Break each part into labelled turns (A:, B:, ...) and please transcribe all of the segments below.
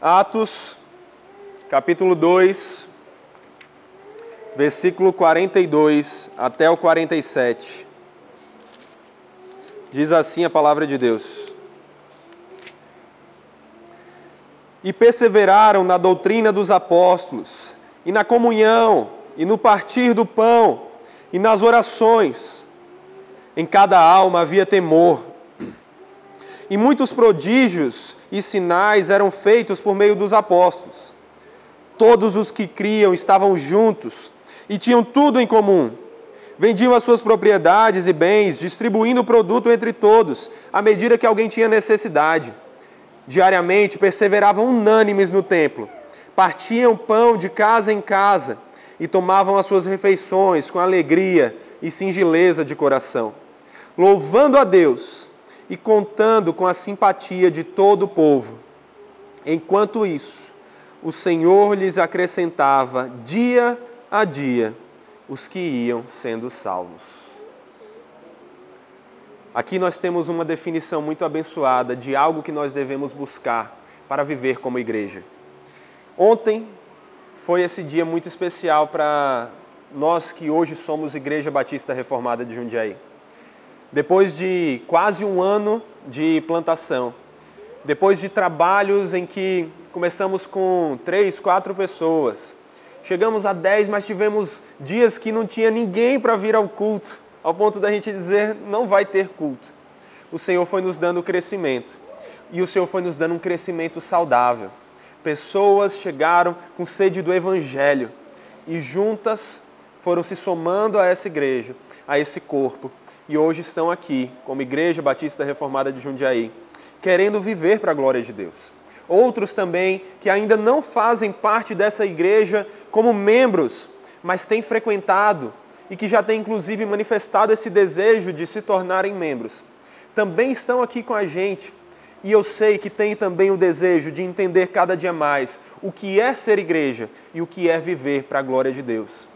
A: Atos, capítulo 2, versículo 42 até o 47. Diz assim a palavra de Deus. E perseveraram na doutrina dos apóstolos, e na comunhão, e no partir do pão, e nas orações. Em cada alma havia temor. E muitos prodígios e sinais eram feitos por meio dos apóstolos. Todos os que criam estavam juntos e tinham tudo em comum. Vendiam as suas propriedades e bens, distribuindo o produto entre todos, à medida que alguém tinha necessidade. Diariamente perseveravam unânimes no templo, partiam pão de casa em casa e tomavam as suas refeições com alegria e singeleza de coração, louvando a Deus e contando com a simpatia de todo o povo. Enquanto isso, o Senhor lhes acrescentava dia a dia os que iam sendo salvos. Aqui nós temos uma definição muito abençoada de algo que nós devemos buscar para viver como igreja. Ontem foi esse dia muito especial para nós que hoje somos Igreja Batista Reformada de Jundiaí. Depois de quase um ano de plantação, depois de trabalhos em que começamos com três, quatro pessoas, chegamos a dez, mas tivemos dias que não tinha ninguém para vir ao culto, ao ponto da gente dizer não vai ter culto. O Senhor foi nos dando crescimento e o Senhor foi nos dando um crescimento saudável. Pessoas chegaram com sede do Evangelho e juntas foram se somando a essa igreja, a esse corpo, e hoje estão aqui, como Igreja Batista Reformada de Jundiaí, querendo viver para a glória de Deus. Outros também que ainda não fazem parte dessa igreja como membros, mas têm frequentado e que já têm inclusive manifestado esse desejo de se tornarem membros. Também estão aqui com a gente e eu sei que têm também o desejo de entender cada dia mais o que é ser igreja e o que é viver para a glória de Deus.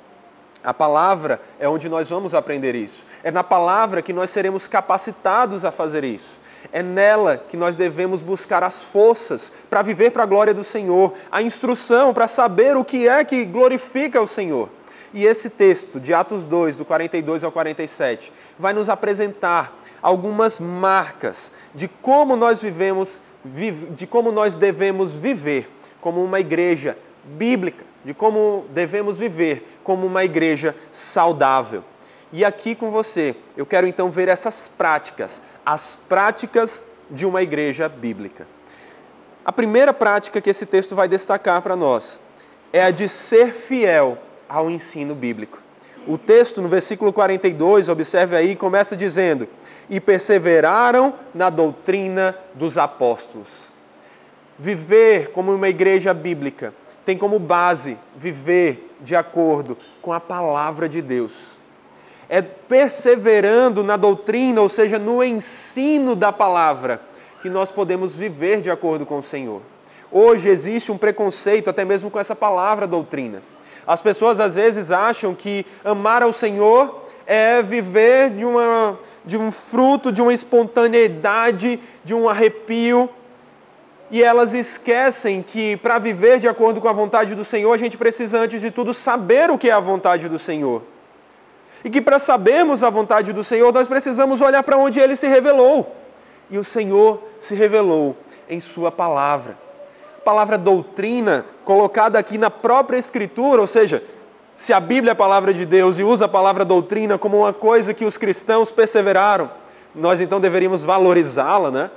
A: A palavra é onde nós vamos aprender isso. É na palavra que nós seremos capacitados a fazer isso. É nela que nós devemos buscar as forças para viver para a glória do Senhor, a instrução para saber o que é que glorifica o Senhor. E esse texto de Atos 2, do 42 ao 47, vai nos apresentar algumas marcas de como nós vivemos, de como nós devemos viver como uma igreja bíblica, de como devemos viver como uma igreja saudável. E aqui com você, eu quero então ver essas práticas, as práticas de uma igreja bíblica. A primeira prática que esse texto vai destacar para nós é a de ser fiel ao ensino bíblico. O texto, no versículo 42, observe aí, começa dizendo: E perseveraram na doutrina dos apóstolos. Viver como uma igreja bíblica tem como base viver de acordo com a palavra de Deus. É perseverando na doutrina, ou seja, no ensino da palavra, que nós podemos viver de acordo com o Senhor. Hoje existe um preconceito até mesmo com essa palavra doutrina. As pessoas às vezes acham que amar ao Senhor é viver de, uma, de um fruto, de uma espontaneidade, de um arrepio, e elas esquecem que para viver de acordo com a vontade do Senhor, a gente precisa, antes de tudo, saber o que é a vontade do Senhor. E que para sabermos a vontade do Senhor, nós precisamos olhar para onde ele se revelou. E o Senhor se revelou em Sua palavra. Palavra doutrina, colocada aqui na própria Escritura, ou seja, se a Bíblia é a palavra de Deus e usa a palavra doutrina como uma coisa que os cristãos perseveraram, nós então deveríamos valorizá-la, né?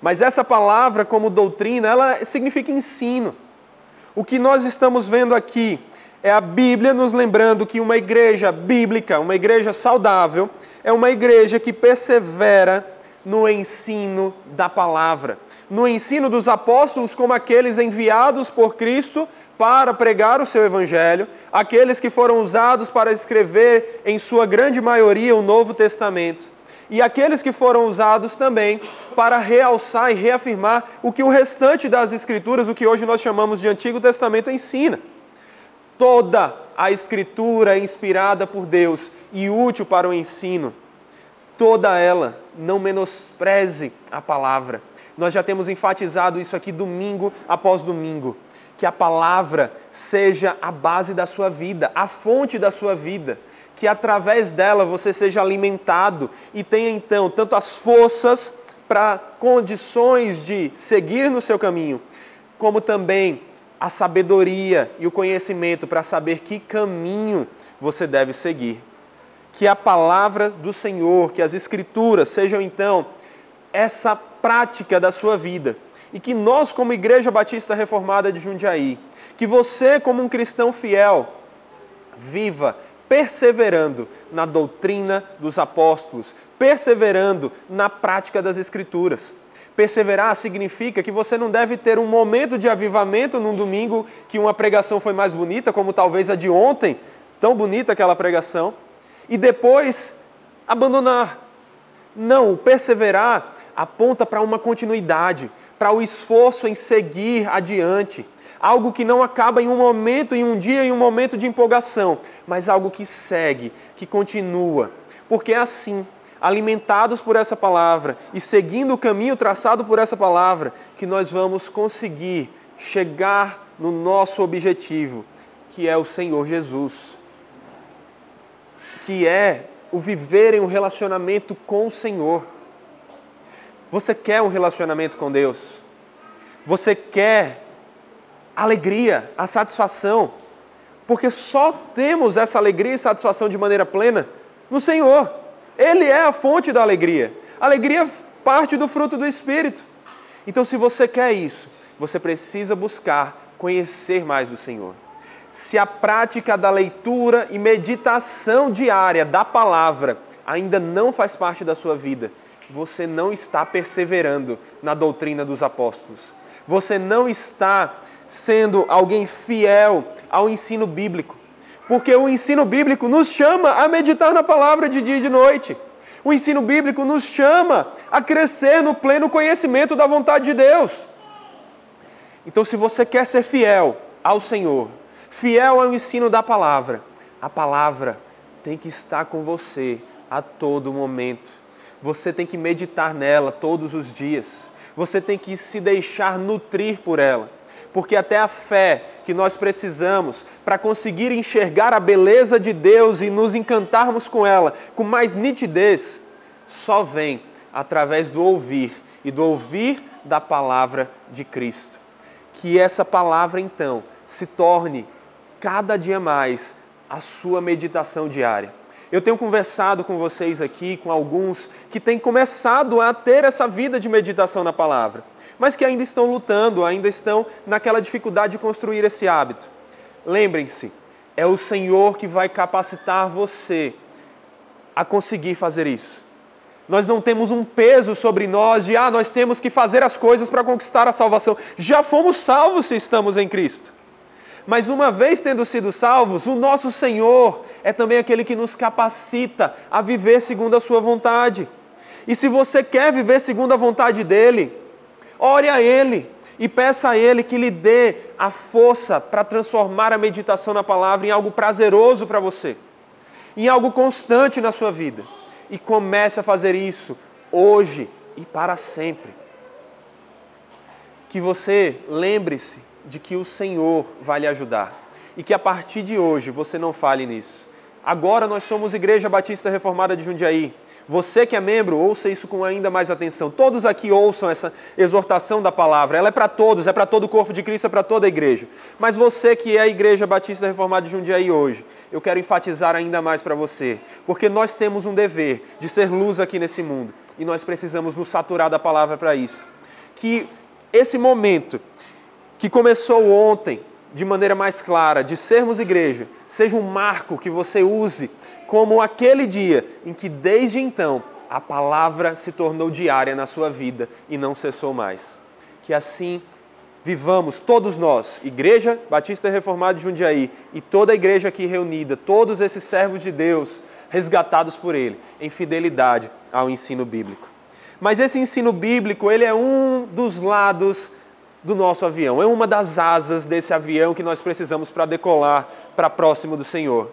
A: Mas essa palavra, como doutrina, ela significa ensino. O que nós estamos vendo aqui é a Bíblia nos lembrando que uma igreja bíblica, uma igreja saudável, é uma igreja que persevera no ensino da palavra, no ensino dos apóstolos como aqueles enviados por Cristo para pregar o seu evangelho, aqueles que foram usados para escrever, em sua grande maioria, o Novo Testamento e aqueles que foram usados também para realçar e reafirmar o que o restante das Escrituras, o que hoje nós chamamos de Antigo Testamento, ensina. Toda a Escritura é inspirada por Deus e útil para o ensino. Toda ela, não menospreze a palavra. Nós já temos enfatizado isso aqui domingo após domingo. Que a palavra seja a base da sua vida, a fonte da sua vida. Que através dela você seja alimentado e tenha então tanto as forças para condições de seguir no seu caminho, como também a sabedoria e o conhecimento para saber que caminho você deve seguir. Que a palavra do Senhor, que as Escrituras sejam então essa prática da sua vida. E que nós, como Igreja Batista Reformada de Jundiaí, que você, como um cristão fiel, viva perseverando na doutrina dos apóstolos, perseverando na prática das Escrituras. Perseverar significa que você não deve ter um momento de avivamento num domingo que uma pregação foi mais bonita, como talvez a de ontem, tão bonita aquela pregação, e depois abandonar. Não, o perseverar aponta para uma continuidade, para o esforço em seguir adiante. Algo que não acaba em um momento, em um dia, em um momento de empolgação, mas algo que segue, que continua. Porque é assim, alimentados por essa palavra e seguindo o caminho traçado por essa palavra, que nós vamos conseguir chegar no nosso objetivo, que é o Senhor Jesus que é o viver em um relacionamento com o Senhor. Você quer um relacionamento com Deus? Você quer alegria, a satisfação? Porque só temos essa alegria e satisfação de maneira plena no Senhor. Ele é a fonte da alegria. Alegria parte do fruto do Espírito. Então, se você quer isso, você precisa buscar conhecer mais o Senhor se a prática da leitura e meditação diária da palavra ainda não faz parte da sua vida, você não está perseverando na doutrina dos apóstolos. Você não está sendo alguém fiel ao ensino bíblico. Porque o ensino bíblico nos chama a meditar na palavra de dia e de noite. O ensino bíblico nos chama a crescer no pleno conhecimento da vontade de Deus. Então, se você quer ser fiel ao Senhor, fiel ao ensino da palavra, a palavra tem que estar com você a todo momento. Você tem que meditar nela todos os dias. Você tem que se deixar nutrir por ela. Porque até a fé que nós precisamos para conseguir enxergar a beleza de Deus e nos encantarmos com ela com mais nitidez, só vem através do ouvir e do ouvir da palavra de Cristo. Que essa palavra então se torne cada dia mais a sua meditação diária. Eu tenho conversado com vocês aqui, com alguns que têm começado a ter essa vida de meditação na palavra, mas que ainda estão lutando, ainda estão naquela dificuldade de construir esse hábito. Lembrem-se, é o Senhor que vai capacitar você a conseguir fazer isso. Nós não temos um peso sobre nós de, ah, nós temos que fazer as coisas para conquistar a salvação. Já fomos salvos se estamos em Cristo. Mas uma vez tendo sido salvos, o nosso Senhor é também aquele que nos capacita a viver segundo a Sua vontade. E se você quer viver segundo a vontade dEle, ore a Ele e peça a Ele que lhe dê a força para transformar a meditação na palavra em algo prazeroso para você, em algo constante na sua vida. E comece a fazer isso hoje e para sempre. Que você lembre-se de que o Senhor vai lhe ajudar e que a partir de hoje você não fale nisso. Agora nós somos Igreja Batista Reformada de Jundiaí. Você que é membro, ouça isso com ainda mais atenção. Todos aqui ouçam essa exortação da palavra. Ela é para todos, é para todo o corpo de Cristo, é para toda a igreja. Mas você que é a Igreja Batista Reformada de Jundiaí hoje, eu quero enfatizar ainda mais para você, porque nós temos um dever de ser luz aqui nesse mundo e nós precisamos nos saturar da palavra para isso. Que esse momento que começou ontem de maneira mais clara, de sermos igreja, seja um marco que você use como aquele dia em que desde então a palavra se tornou diária na sua vida e não cessou mais. Que assim vivamos todos nós, Igreja Batista Reformada de Jundiaí e toda a igreja aqui reunida, todos esses servos de Deus resgatados por ele em fidelidade ao ensino bíblico. Mas esse ensino bíblico, ele é um dos lados do nosso avião, é uma das asas desse avião que nós precisamos para decolar para próximo do Senhor.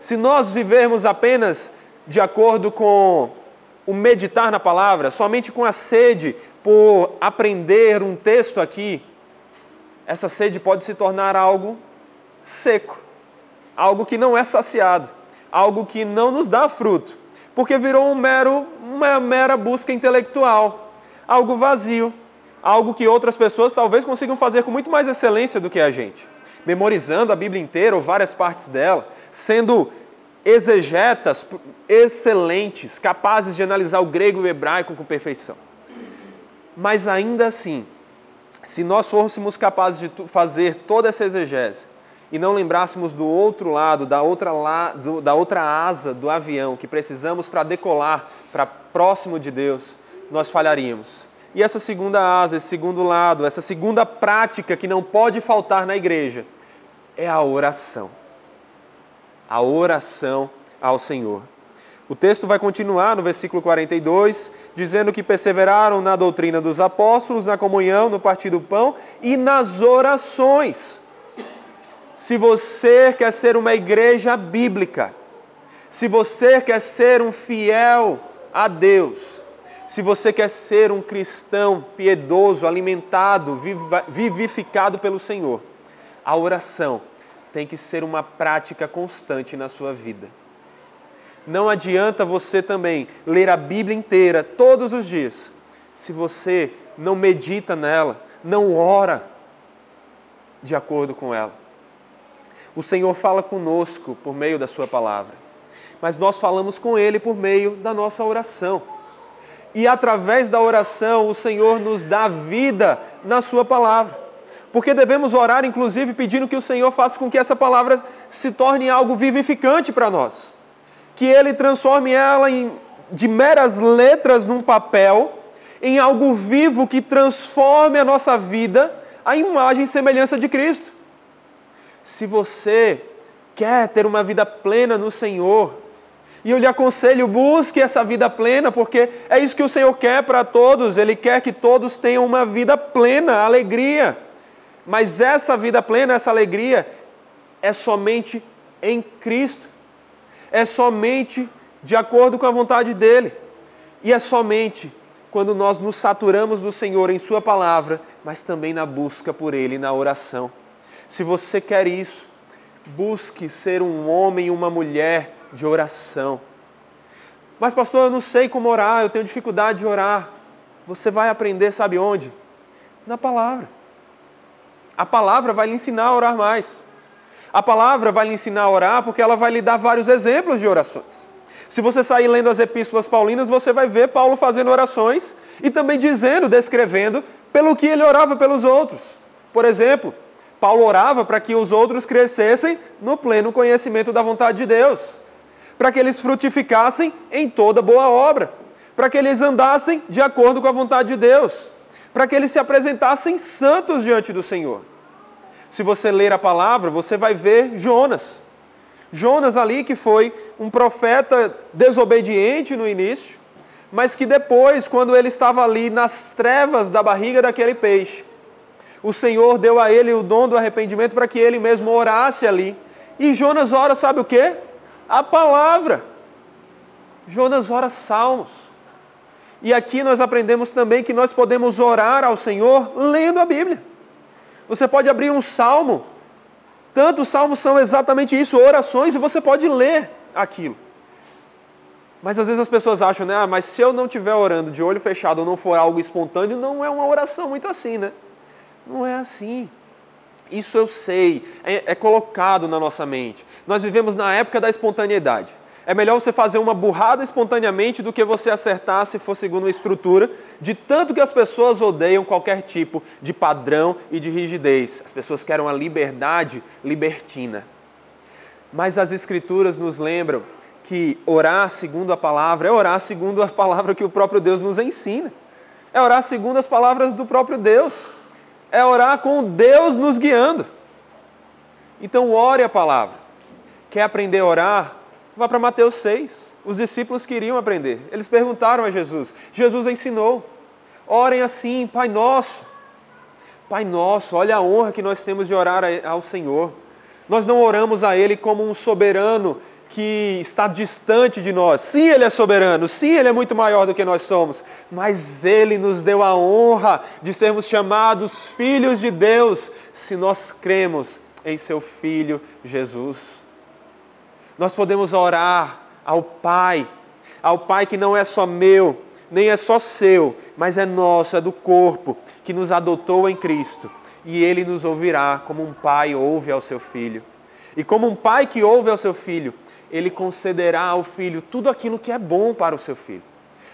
A: Se nós vivermos apenas de acordo com o meditar na palavra, somente com a sede por aprender um texto aqui, essa sede pode se tornar algo seco, algo que não é saciado, algo que não nos dá fruto, porque virou um mero, uma mera busca intelectual, algo vazio, algo que outras pessoas talvez consigam fazer com muito mais excelência do que a gente, memorizando a Bíblia inteira ou várias partes dela, sendo exegetas excelentes, capazes de analisar o grego e o hebraico com perfeição. Mas ainda assim, se nós fôssemos capazes de fazer toda essa exegese e não lembrássemos do outro lado, da outra, la, do, da outra asa do avião que precisamos para decolar para próximo de Deus, nós falharíamos. E essa segunda asa, esse segundo lado, essa segunda prática que não pode faltar na igreja é a oração. A oração ao Senhor. O texto vai continuar no versículo 42, dizendo que perseveraram na doutrina dos apóstolos, na comunhão, no partir do pão e nas orações. Se você quer ser uma igreja bíblica, se você quer ser um fiel a Deus, se você quer ser um cristão piedoso, alimentado, vivificado pelo Senhor, a oração tem que ser uma prática constante na sua vida. Não adianta você também ler a Bíblia inteira todos os dias, se você não medita nela, não ora de acordo com ela. O Senhor fala conosco por meio da Sua palavra, mas nós falamos com Ele por meio da nossa oração. E através da oração, o Senhor nos dá vida na Sua palavra. Porque devemos orar, inclusive, pedindo que o Senhor faça com que essa palavra se torne algo vivificante para nós que ele transforme ela em, de meras letras num papel, em algo vivo que transforme a nossa vida à imagem e semelhança de Cristo. Se você quer ter uma vida plena no Senhor, e eu lhe aconselho, busque essa vida plena, porque é isso que o Senhor quer para todos, Ele quer que todos tenham uma vida plena, alegria. Mas essa vida plena, essa alegria, é somente em Cristo é somente de acordo com a vontade dele. E é somente quando nós nos saturamos do Senhor em Sua palavra, mas também na busca por Ele, na oração. Se você quer isso, busque ser um homem e uma mulher de oração. Mas, pastor, eu não sei como orar, eu tenho dificuldade de orar. Você vai aprender, sabe onde? Na palavra. A palavra vai lhe ensinar a orar mais. A palavra vai lhe ensinar a orar porque ela vai lhe dar vários exemplos de orações. Se você sair lendo as epístolas paulinas, você vai ver Paulo fazendo orações e também dizendo, descrevendo, pelo que ele orava pelos outros. Por exemplo, Paulo orava para que os outros crescessem no pleno conhecimento da vontade de Deus, para que eles frutificassem em toda boa obra, para que eles andassem de acordo com a vontade de Deus, para que eles se apresentassem santos diante do Senhor se você ler a palavra, você vai ver Jonas. Jonas ali que foi um profeta desobediente no início, mas que depois, quando ele estava ali nas trevas da barriga daquele peixe, o Senhor deu a ele o dom do arrependimento para que ele mesmo orasse ali. E Jonas ora, sabe o que? A palavra. Jonas ora salmos. E aqui nós aprendemos também que nós podemos orar ao Senhor lendo a Bíblia. Você pode abrir um salmo. Tantos salmos são exatamente isso, orações, e você pode ler aquilo. Mas às vezes as pessoas acham, né? Ah, mas se eu não estiver orando de olho fechado ou não for algo espontâneo, não é uma oração muito assim, né? Não é assim. Isso eu sei, é, é colocado na nossa mente. Nós vivemos na época da espontaneidade. É melhor você fazer uma burrada espontaneamente do que você acertar se for segundo uma estrutura, de tanto que as pessoas odeiam qualquer tipo de padrão e de rigidez. As pessoas querem a liberdade libertina. Mas as Escrituras nos lembram que orar segundo a palavra é orar segundo a palavra que o próprio Deus nos ensina. É orar segundo as palavras do próprio Deus. É orar com Deus nos guiando. Então, ore a palavra. Quer aprender a orar? Vá para Mateus 6. Os discípulos queriam aprender. Eles perguntaram a Jesus. Jesus ensinou. Orem assim, Pai Nosso. Pai Nosso, olha a honra que nós temos de orar ao Senhor. Nós não oramos a Ele como um soberano que está distante de nós. Sim, Ele é soberano, sim, Ele é muito maior do que nós somos, mas Ele nos deu a honra de sermos chamados filhos de Deus se nós cremos em Seu Filho Jesus. Nós podemos orar ao Pai, ao Pai que não é só meu, nem é só seu, mas é nosso, é do corpo, que nos adotou em Cristo. E Ele nos ouvirá como um pai ouve ao seu filho. E como um pai que ouve ao seu filho, ele concederá ao filho tudo aquilo que é bom para o seu filho.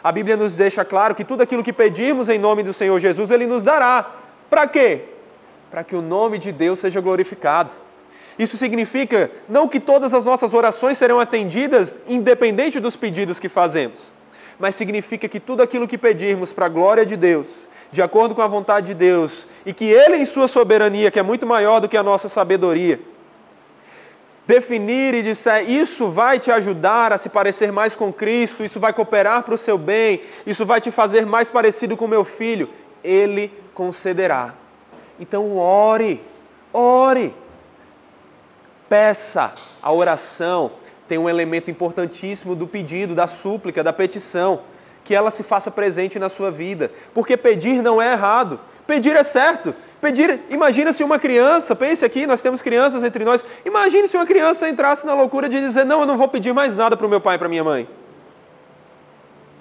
A: A Bíblia nos deixa claro que tudo aquilo que pedimos em nome do Senhor Jesus, ele nos dará. Para quê? Para que o nome de Deus seja glorificado. Isso significa não que todas as nossas orações serão atendidas independente dos pedidos que fazemos, mas significa que tudo aquilo que pedirmos para a glória de Deus, de acordo com a vontade de Deus, e que Ele, em Sua soberania, que é muito maior do que a nossa sabedoria, definir e disser isso vai te ajudar a se parecer mais com Cristo, isso vai cooperar para o seu bem, isso vai te fazer mais parecido com meu filho, Ele concederá. Então ore, ore, peça. A oração tem um elemento importantíssimo do pedido, da súplica, da petição, que ela se faça presente na sua vida, porque pedir não é errado, pedir é certo. Pedir, imagina se uma criança, pense aqui, nós temos crianças entre nós, imagine se uma criança entrasse na loucura de dizer: Não, eu não vou pedir mais nada para o meu pai e para minha mãe.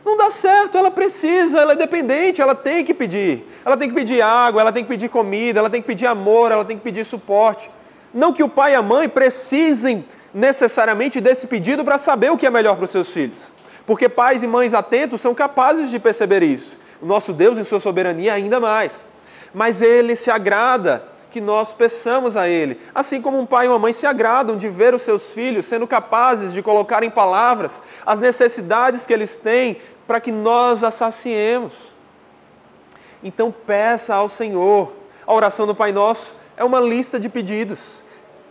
A: Não dá certo, ela precisa, ela é dependente, ela tem que pedir. Ela tem que pedir água, ela tem que pedir comida, ela tem que pedir amor, ela tem que pedir suporte. Não que o pai e a mãe precisem necessariamente desse pedido para saber o que é melhor para os seus filhos. Porque pais e mães atentos são capazes de perceber isso. O nosso Deus, em sua soberania, ainda mais mas ele se agrada que nós peçamos a ele. Assim como um pai e uma mãe se agradam de ver os seus filhos sendo capazes de colocar em palavras as necessidades que eles têm para que nós as saciemos. Então peça ao Senhor. A oração do Pai Nosso é uma lista de pedidos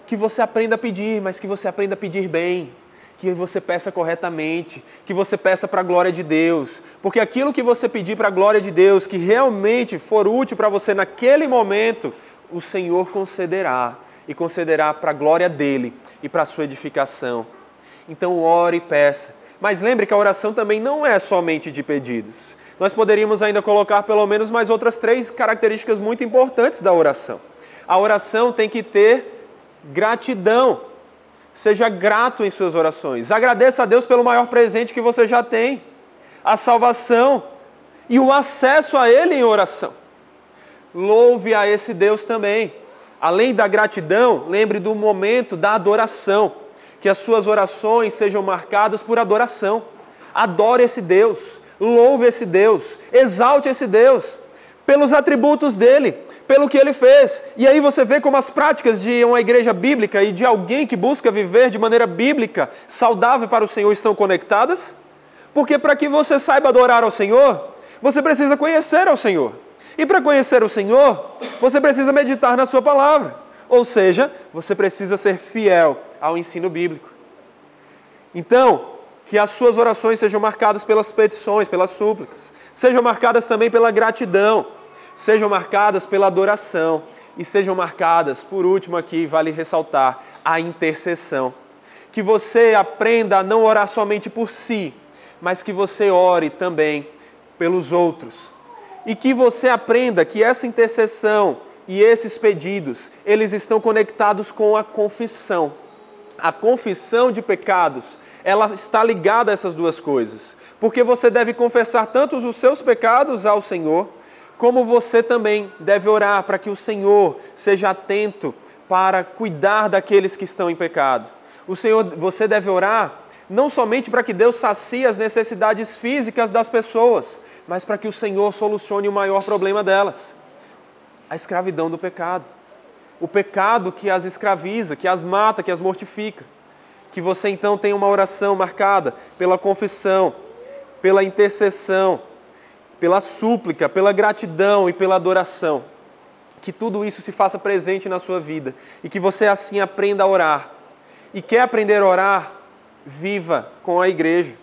A: que você aprenda a pedir, mas que você aprenda a pedir bem que você peça corretamente, que você peça para a glória de Deus, porque aquilo que você pedir para a glória de Deus, que realmente for útil para você naquele momento, o Senhor concederá e concederá para a glória dele e para a sua edificação. Então, ore e peça. Mas lembre que a oração também não é somente de pedidos. Nós poderíamos ainda colocar pelo menos mais outras três características muito importantes da oração. A oração tem que ter gratidão. Seja grato em suas orações. Agradeça a Deus pelo maior presente que você já tem: a salvação e o acesso a Ele em oração. Louve a esse Deus também. Além da gratidão, lembre do momento da adoração. Que as suas orações sejam marcadas por adoração. Adore esse Deus, louve esse Deus, exalte esse Deus pelos atributos dele, pelo que ele fez. E aí você vê como as práticas de uma igreja bíblica e de alguém que busca viver de maneira bíblica, saudável para o Senhor, estão conectadas. Porque para que você saiba adorar ao Senhor, você precisa conhecer ao Senhor. E para conhecer o Senhor, você precisa meditar na Sua palavra. Ou seja, você precisa ser fiel ao ensino bíblico. Então, que as suas orações sejam marcadas pelas petições, pelas súplicas, sejam marcadas também pela gratidão sejam marcadas pela adoração e sejam marcadas, por último aqui, vale ressaltar, a intercessão. Que você aprenda a não orar somente por si, mas que você ore também pelos outros. E que você aprenda que essa intercessão e esses pedidos, eles estão conectados com a confissão. A confissão de pecados, ela está ligada a essas duas coisas. Porque você deve confessar tanto os seus pecados ao Senhor, como você também deve orar para que o Senhor seja atento para cuidar daqueles que estão em pecado. O Senhor, você deve orar não somente para que Deus sacie as necessidades físicas das pessoas, mas para que o Senhor solucione o maior problema delas, a escravidão do pecado. O pecado que as escraviza, que as mata, que as mortifica. Que você então tenha uma oração marcada pela confissão, pela intercessão, pela súplica, pela gratidão e pela adoração. Que tudo isso se faça presente na sua vida e que você assim aprenda a orar. E quer aprender a orar? Viva com a igreja.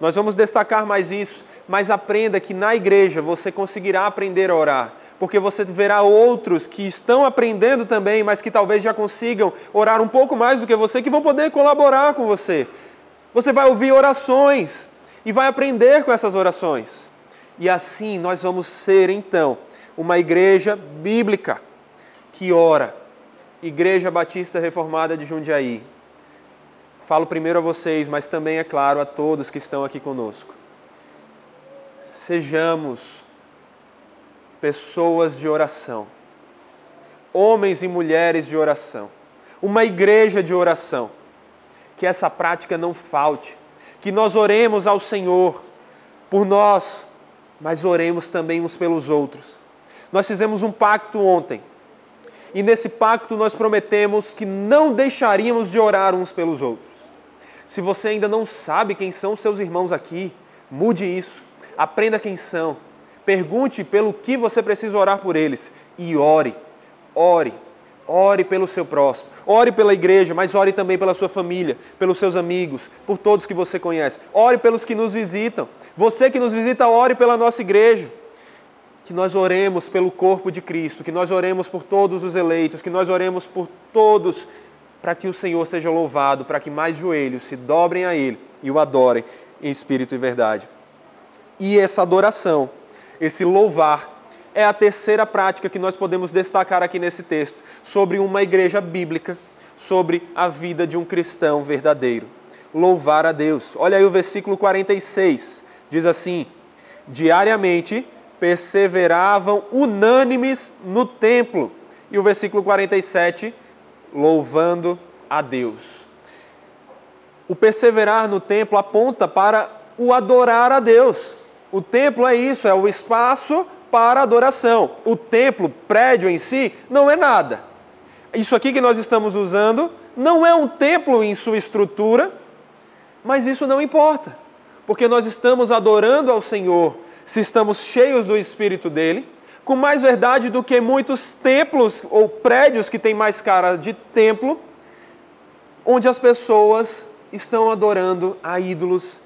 A: Nós vamos destacar mais isso, mas aprenda que na igreja você conseguirá aprender a orar, porque você verá outros que estão aprendendo também, mas que talvez já consigam orar um pouco mais do que você, que vão poder colaborar com você. Você vai ouvir orações e vai aprender com essas orações. E assim nós vamos ser, então, uma igreja bíblica que ora. Igreja Batista Reformada de Jundiaí. Falo primeiro a vocês, mas também, é claro, a todos que estão aqui conosco. Sejamos pessoas de oração, homens e mulheres de oração, uma igreja de oração. Que essa prática não falte, que nós oremos ao Senhor por nós, mas oremos também uns pelos outros. Nós fizemos um pacto ontem, e nesse pacto nós prometemos que não deixaríamos de orar uns pelos outros. Se você ainda não sabe quem são seus irmãos aqui, mude isso, aprenda quem são Pergunte pelo que você precisa orar por eles e ore. Ore. Ore pelo seu próximo. Ore pela igreja, mas ore também pela sua família, pelos seus amigos, por todos que você conhece. Ore pelos que nos visitam. Você que nos visita, ore pela nossa igreja. Que nós oremos pelo corpo de Cristo, que nós oremos por todos os eleitos, que nós oremos por todos, para que o Senhor seja louvado, para que mais joelhos se dobrem a Ele e o adorem em espírito e verdade. E essa adoração esse louvar, é a terceira prática que nós podemos destacar aqui nesse texto, sobre uma igreja bíblica, sobre a vida de um cristão verdadeiro. Louvar a Deus. Olha aí o versículo 46, diz assim: diariamente perseveravam unânimes no templo. E o versículo 47, louvando a Deus. O perseverar no templo aponta para o adorar a Deus. O templo é isso, é o espaço para adoração. O templo, prédio em si, não é nada. Isso aqui que nós estamos usando não é um templo em sua estrutura, mas isso não importa, porque nós estamos adorando ao Senhor se estamos cheios do Espírito dele, com mais verdade do que muitos templos ou prédios que têm mais cara de templo, onde as pessoas estão adorando a ídolos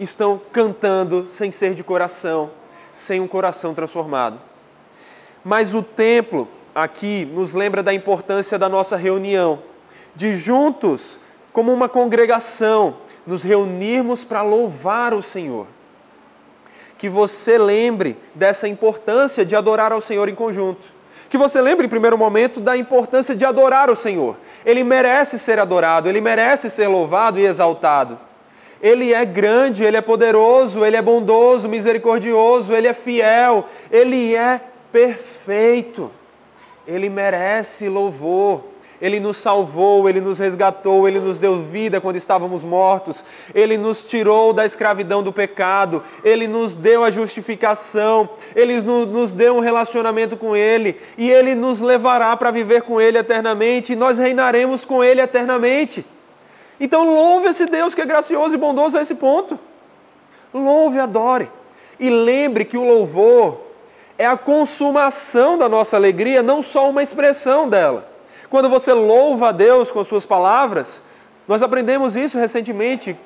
A: estão cantando sem ser de coração, sem um coração transformado. Mas o templo aqui nos lembra da importância da nossa reunião, de juntos, como uma congregação, nos reunirmos para louvar o Senhor. Que você lembre dessa importância de adorar ao Senhor em conjunto. Que você lembre, em primeiro momento, da importância de adorar o Senhor. Ele merece ser adorado, ele merece ser louvado e exaltado. Ele é grande, ele é poderoso, ele é bondoso, misericordioso, ele é fiel, ele é perfeito. Ele merece louvor. Ele nos salvou, ele nos resgatou, ele nos deu vida quando estávamos mortos, ele nos tirou da escravidão do pecado, ele nos deu a justificação, ele nos deu um relacionamento com ele e ele nos levará para viver com ele eternamente e nós reinaremos com ele eternamente. Então louve esse Deus que é gracioso e bondoso a esse ponto. Louve, adore. E lembre que o louvor é a consumação da nossa alegria, não só uma expressão dela. Quando você louva a Deus com suas palavras, nós aprendemos isso recentemente.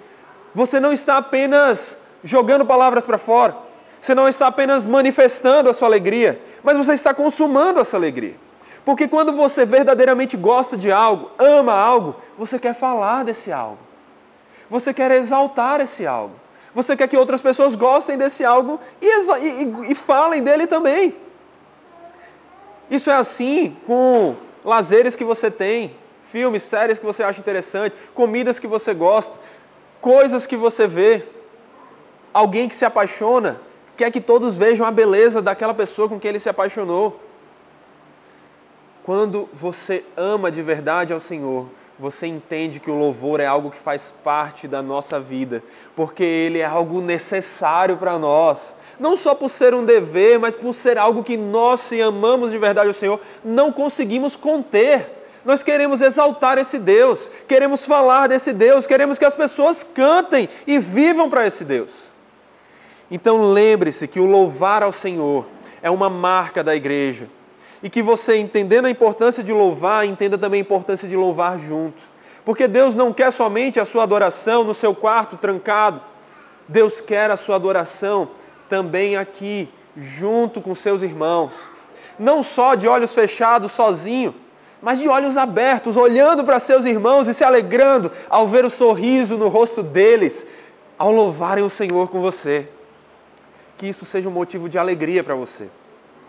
A: Você não está apenas jogando palavras para fora, você não está apenas manifestando a sua alegria, mas você está consumando essa alegria. Porque quando você verdadeiramente gosta de algo, ama algo, você quer falar desse algo. Você quer exaltar esse algo. Você quer que outras pessoas gostem desse algo e, e, e falem dele também. Isso é assim com lazeres que você tem, filmes, séries que você acha interessante, comidas que você gosta, coisas que você vê. Alguém que se apaixona quer que todos vejam a beleza daquela pessoa com quem ele se apaixonou. Quando você ama de verdade ao Senhor, você entende que o louvor é algo que faz parte da nossa vida, porque ele é algo necessário para nós. Não só por ser um dever, mas por ser algo que nós, se amamos de verdade ao Senhor, não conseguimos conter. Nós queremos exaltar esse Deus, queremos falar desse Deus, queremos que as pessoas cantem e vivam para esse Deus. Então lembre-se que o louvar ao Senhor é uma marca da igreja e que você, entendendo a importância de louvar, entenda também a importância de louvar junto. Porque Deus não quer somente a sua adoração no seu quarto trancado, Deus quer a sua adoração também aqui, junto com seus irmãos. não só de olhos fechados, sozinho, mas de olhos abertos, olhando para seus irmãos e se alegrando ao ver o sorriso no rosto deles, ao louvarem o Senhor com você. Que isso seja um motivo de alegria para você.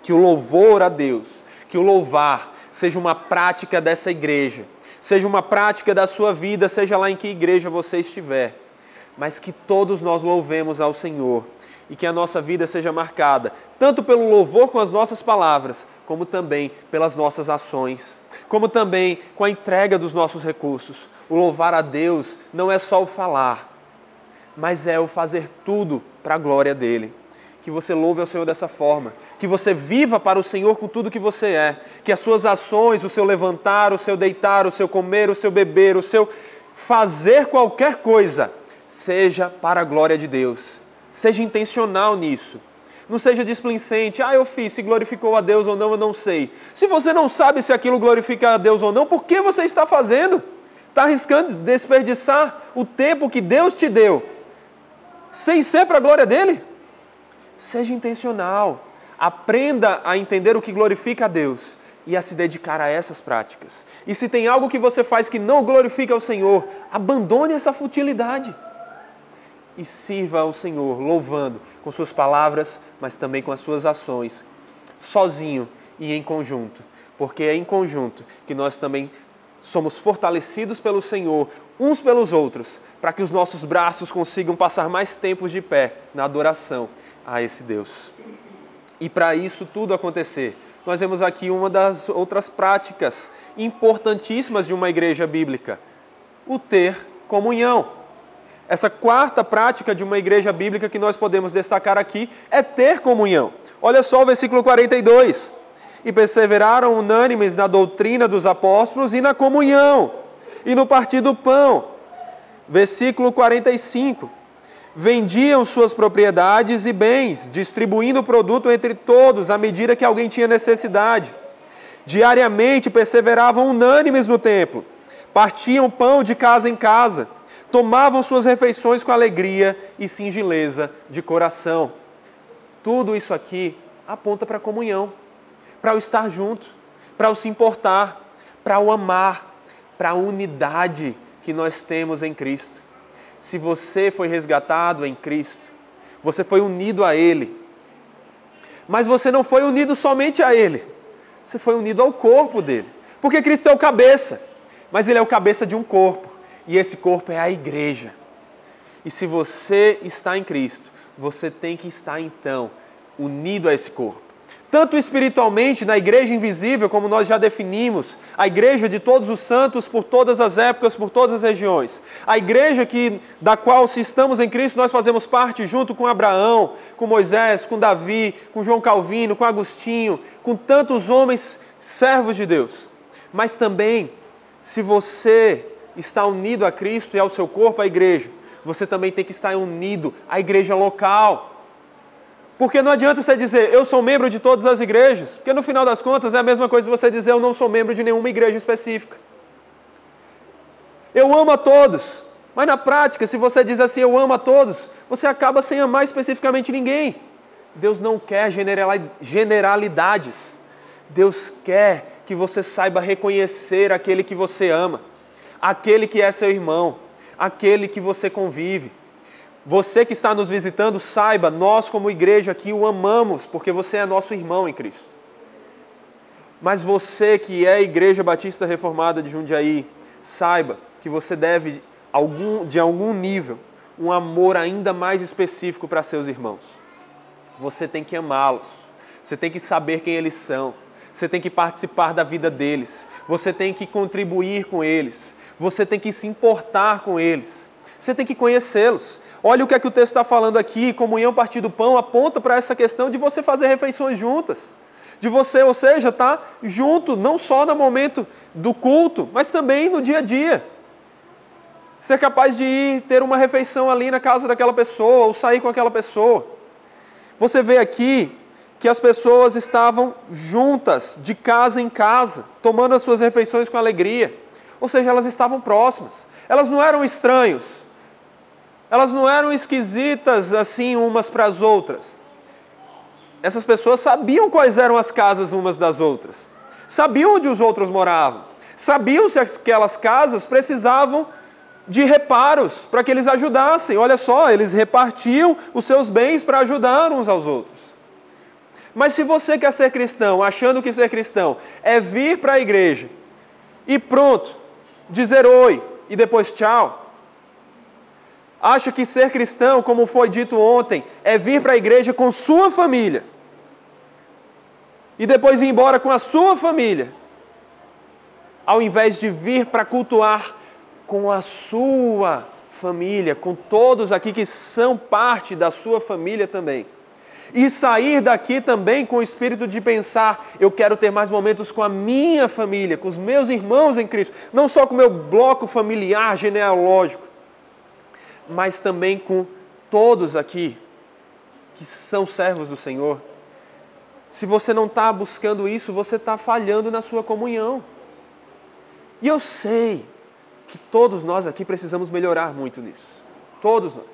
A: Que o louvor a Deus, que o louvar seja uma prática dessa igreja, seja uma prática da sua vida, seja lá em que igreja você estiver, mas que todos nós louvemos ao Senhor e que a nossa vida seja marcada tanto pelo louvor com as nossas palavras, como também pelas nossas ações, como também com a entrega dos nossos recursos. O louvar a Deus não é só o falar, mas é o fazer tudo para a glória dele que você louve ao Senhor dessa forma, que você viva para o Senhor com tudo que você é, que as suas ações, o seu levantar, o seu deitar, o seu comer, o seu beber, o seu fazer qualquer coisa, seja para a glória de Deus. Seja intencional nisso. Não seja displicente, ah, eu fiz, se glorificou a Deus ou não, eu não sei. Se você não sabe se aquilo glorifica a Deus ou não, por que você está fazendo? Está arriscando desperdiçar o tempo que Deus te deu, sem ser para a glória dele? Seja intencional. Aprenda a entender o que glorifica a Deus e a se dedicar a essas práticas. E se tem algo que você faz que não glorifica ao Senhor, abandone essa futilidade e sirva ao Senhor, louvando com suas palavras, mas também com as suas ações, sozinho e em conjunto, porque é em conjunto que nós também somos fortalecidos pelo Senhor, uns pelos outros, para que os nossos braços consigam passar mais tempos de pé na adoração a esse Deus. E para isso tudo acontecer, nós vemos aqui uma das outras práticas importantíssimas de uma igreja bíblica: o ter comunhão. Essa quarta prática de uma igreja bíblica que nós podemos destacar aqui é ter comunhão. Olha só o versículo 42. E perseveraram unânimes na doutrina dos apóstolos e na comunhão, e no partir do pão. Versículo 45 vendiam suas propriedades e bens, distribuindo o produto entre todos à medida que alguém tinha necessidade. Diariamente perseveravam unânimes no templo, partiam pão de casa em casa, tomavam suas refeições com alegria e singeleza de coração. Tudo isso aqui aponta para a comunhão, para o estar junto, para o se importar, para o amar, para a unidade que nós temos em Cristo se você foi resgatado em Cristo, você foi unido a Ele. Mas você não foi unido somente a Ele, você foi unido ao corpo dele. Porque Cristo é o cabeça, mas Ele é o cabeça de um corpo, e esse corpo é a igreja. E se você está em Cristo, você tem que estar então unido a esse corpo tanto espiritualmente na igreja invisível, como nós já definimos, a igreja de todos os santos por todas as épocas, por todas as regiões. A igreja que da qual se estamos em Cristo, nós fazemos parte junto com Abraão, com Moisés, com Davi, com João Calvino, com Agostinho, com tantos homens servos de Deus. Mas também, se você está unido a Cristo e ao seu corpo, a igreja, você também tem que estar unido à igreja local porque não adianta você dizer, eu sou membro de todas as igrejas, porque no final das contas é a mesma coisa você dizer, eu não sou membro de nenhuma igreja específica. Eu amo a todos, mas na prática, se você diz assim, eu amo a todos, você acaba sem amar especificamente ninguém. Deus não quer generalidades. Deus quer que você saiba reconhecer aquele que você ama, aquele que é seu irmão, aquele que você convive. Você que está nos visitando, saiba, nós como igreja aqui o amamos, porque você é nosso irmão em Cristo. Mas você que é a Igreja Batista Reformada de Jundiaí, saiba que você deve, algum, de algum nível, um amor ainda mais específico para seus irmãos. Você tem que amá-los, você tem que saber quem eles são, você tem que participar da vida deles, você tem que contribuir com eles, você tem que se importar com eles, você tem que conhecê-los. Olha o que é que o texto está falando aqui, comunhão, partir do pão, aponta para essa questão de você fazer refeições juntas. De você, ou seja, estar tá junto, não só no momento do culto, mas também no dia a dia. Ser capaz de ir ter uma refeição ali na casa daquela pessoa, ou sair com aquela pessoa. Você vê aqui que as pessoas estavam juntas, de casa em casa, tomando as suas refeições com alegria. Ou seja, elas estavam próximas. Elas não eram estranhos elas não eram esquisitas assim umas para as outras. essas pessoas sabiam quais eram as casas umas das outras, sabiam onde os outros moravam, sabiam se aquelas casas precisavam de reparos para que eles ajudassem. Olha só, eles repartiam os seus bens para ajudar uns aos outros. Mas se você quer ser cristão, achando que ser cristão é vir para a igreja e pronto, dizer oi e depois tchau, acha que ser cristão, como foi dito ontem, é vir para a igreja com sua família e depois ir embora com a sua família, ao invés de vir para cultuar com a sua família, com todos aqui que são parte da sua família também. E sair daqui também com o espírito de pensar: eu quero ter mais momentos com a minha família, com os meus irmãos em Cristo, não só com o meu bloco familiar genealógico, mas também com todos aqui que são servos do Senhor. Se você não está buscando isso, você está falhando na sua comunhão. E eu sei que todos nós aqui precisamos melhorar muito nisso. Todos nós.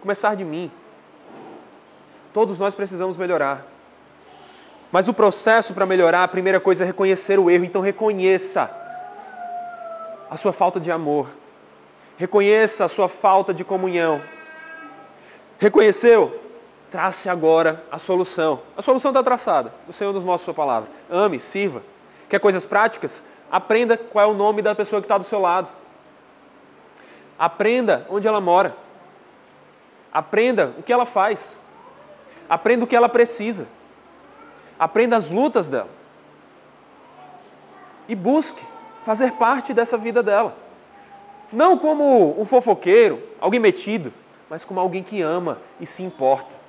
A: Começar de mim. Todos nós precisamos melhorar. Mas o processo para melhorar, a primeira coisa é reconhecer o erro. Então reconheça a sua falta de amor. Reconheça a sua falta de comunhão. Reconheceu? Trace agora a solução. A solução está traçada. O Senhor nos mostra a sua palavra. Ame, sirva. Quer coisas práticas? Aprenda qual é o nome da pessoa que está do seu lado. Aprenda onde ela mora. Aprenda o que ela faz. Aprenda o que ela precisa. Aprenda as lutas dela. E busque fazer parte dessa vida dela. Não como um fofoqueiro, alguém metido, mas como alguém que ama e se importa.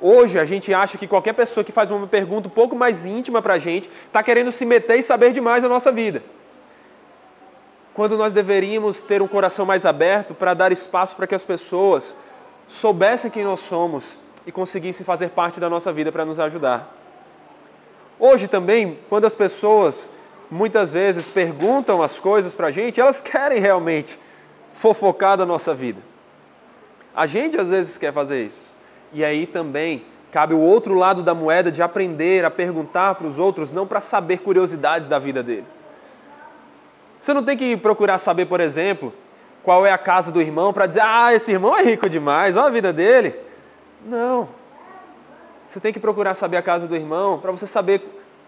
A: Hoje a gente acha que qualquer pessoa que faz uma pergunta um pouco mais íntima para a gente está querendo se meter e saber demais da nossa vida. Quando nós deveríamos ter um coração mais aberto para dar espaço para que as pessoas soubessem quem nós somos e conseguissem fazer parte da nossa vida para nos ajudar. Hoje também, quando as pessoas muitas vezes perguntam as coisas para a gente, elas querem realmente fofocar da nossa vida. A gente às vezes quer fazer isso. E aí também cabe o outro lado da moeda de aprender a perguntar para os outros, não para saber curiosidades da vida dele. Você não tem que procurar saber, por exemplo, qual é a casa do irmão para dizer, ah, esse irmão é rico demais, olha a vida dele. Não. Você tem que procurar saber a casa do irmão para você saber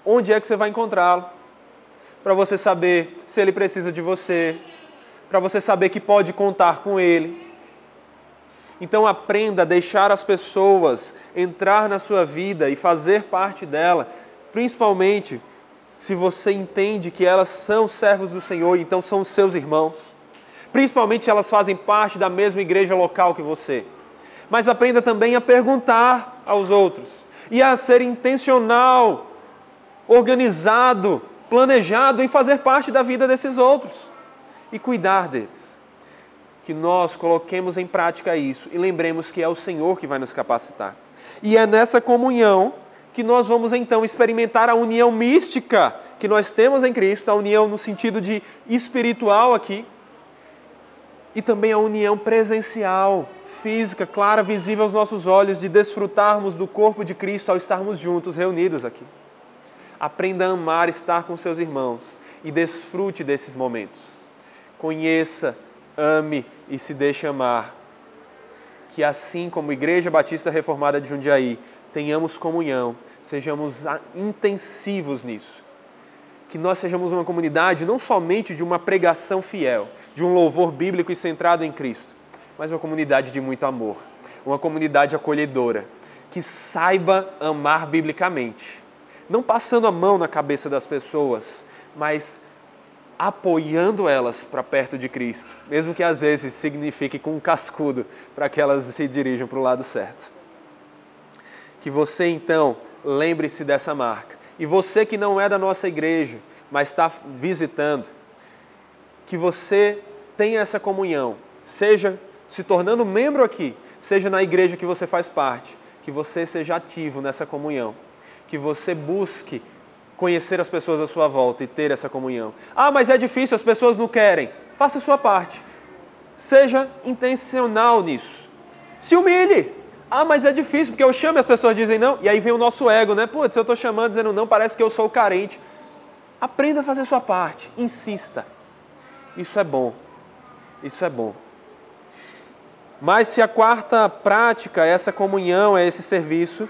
A: onde é que você vai encontrá-lo, para você saber se ele precisa de você, para você saber que pode contar com ele. Então aprenda a deixar as pessoas entrar na sua vida e fazer parte dela, principalmente se você entende que elas são servos do Senhor, então são seus irmãos. Principalmente se elas fazem parte da mesma igreja local que você. Mas aprenda também a perguntar aos outros e a ser intencional, organizado, planejado em fazer parte da vida desses outros e cuidar deles que nós coloquemos em prática isso e lembremos que é o Senhor que vai nos capacitar. E é nessa comunhão que nós vamos então experimentar a união mística que nós temos em Cristo, a união no sentido de espiritual aqui, e também a união presencial, física, clara, visível aos nossos olhos, de desfrutarmos do corpo de Cristo ao estarmos juntos, reunidos aqui. Aprenda a amar estar com seus irmãos e desfrute desses momentos. Conheça ame e se deixe amar. Que assim como Igreja Batista Reformada de Jundiaí, tenhamos comunhão, sejamos intensivos nisso. Que nós sejamos uma comunidade não somente de uma pregação fiel, de um louvor bíblico e centrado em Cristo, mas uma comunidade de muito amor, uma comunidade acolhedora, que saiba amar biblicamente, não passando a mão na cabeça das pessoas, mas apoiando elas para perto de Cristo, mesmo que às vezes signifique com um cascudo para que elas se dirijam para o lado certo. Que você então lembre-se dessa marca. E você que não é da nossa igreja, mas está visitando, que você tenha essa comunhão, seja se tornando membro aqui, seja na igreja que você faz parte, que você seja ativo nessa comunhão, que você busque conhecer as pessoas à sua volta e ter essa comunhão. Ah, mas é difícil, as pessoas não querem. Faça a sua parte. Seja intencional nisso. Se humilhe. Ah, mas é difícil, porque eu chamo e as pessoas dizem não. E aí vem o nosso ego, né? Putz, eu estou chamando dizendo não, parece que eu sou carente. Aprenda a fazer sua parte, insista. Isso é bom. Isso é bom. Mas se a quarta prática é essa comunhão, é esse serviço,